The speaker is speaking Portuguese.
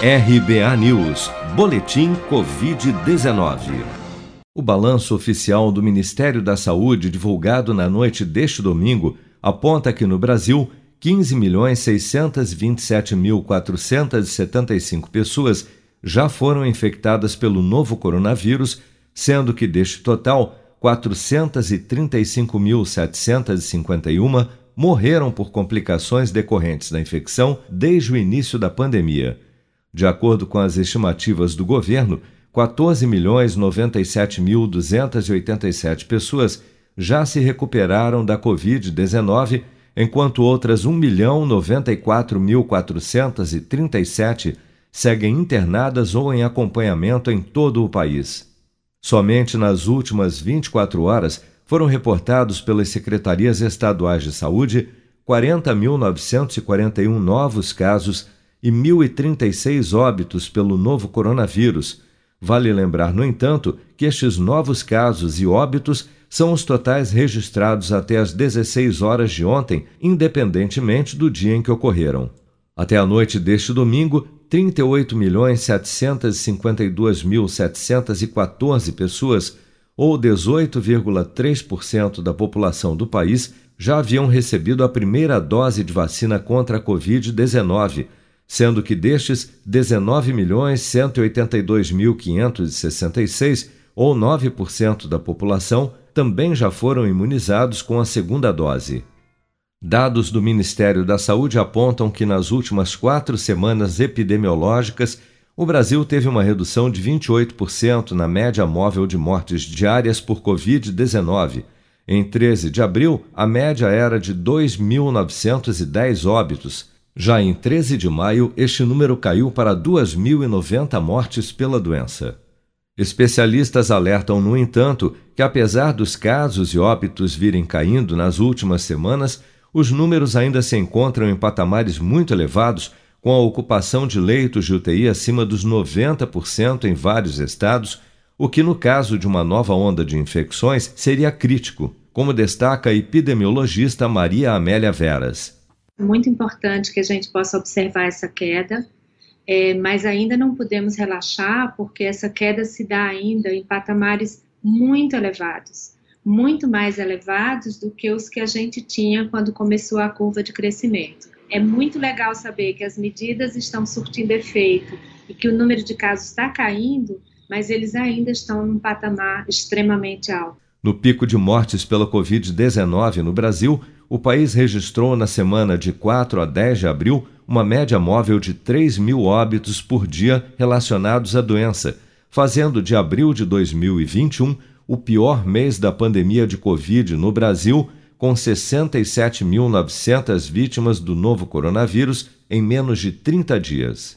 RBA News, Boletim Covid-19. O balanço oficial do Ministério da Saúde, divulgado na noite deste domingo, aponta que no Brasil, 15.627.475 pessoas já foram infectadas pelo novo coronavírus, sendo que deste total, 435.751 morreram por complicações decorrentes da infecção desde o início da pandemia. De acordo com as estimativas do governo, 14.097.287 pessoas já se recuperaram da Covid-19, enquanto outras 1.094.437 seguem internadas ou em acompanhamento em todo o país. Somente nas últimas 24 horas foram reportados pelas secretarias estaduais de saúde 40.941 novos casos e 1.036 óbitos pelo novo coronavírus. Vale lembrar, no entanto, que estes novos casos e óbitos são os totais registrados até às 16 horas de ontem, independentemente do dia em que ocorreram. Até a noite deste domingo, 38.752.714 pessoas, ou 18,3% da população do país, já haviam recebido a primeira dose de vacina contra a Covid-19, sendo que destes, 19.182.566, ou 9% da população, também já foram imunizados com a segunda dose. Dados do Ministério da Saúde apontam que nas últimas quatro semanas epidemiológicas, o Brasil teve uma redução de 28% na média móvel de mortes diárias por Covid-19. Em 13 de abril, a média era de 2.910 óbitos. Já em 13 de maio, este número caiu para 2.090 mortes pela doença. Especialistas alertam, no entanto, que apesar dos casos e óbitos virem caindo nas últimas semanas, os números ainda se encontram em patamares muito elevados, com a ocupação de leitos de UTI acima dos 90% em vários estados, o que, no caso de uma nova onda de infecções, seria crítico, como destaca a epidemiologista Maria Amélia Veras. Muito importante que a gente possa observar essa queda, é, mas ainda não podemos relaxar, porque essa queda se dá ainda em patamares muito elevados muito mais elevados do que os que a gente tinha quando começou a curva de crescimento. É muito legal saber que as medidas estão surtindo efeito e que o número de casos está caindo, mas eles ainda estão num patamar extremamente alto. No pico de mortes pela Covid-19 no Brasil, o país registrou na semana de 4 a 10 de abril uma média móvel de 3 mil óbitos por dia relacionados à doença, fazendo de abril de 2021 o pior mês da pandemia de Covid no Brasil, com 67.900 vítimas do novo coronavírus em menos de 30 dias.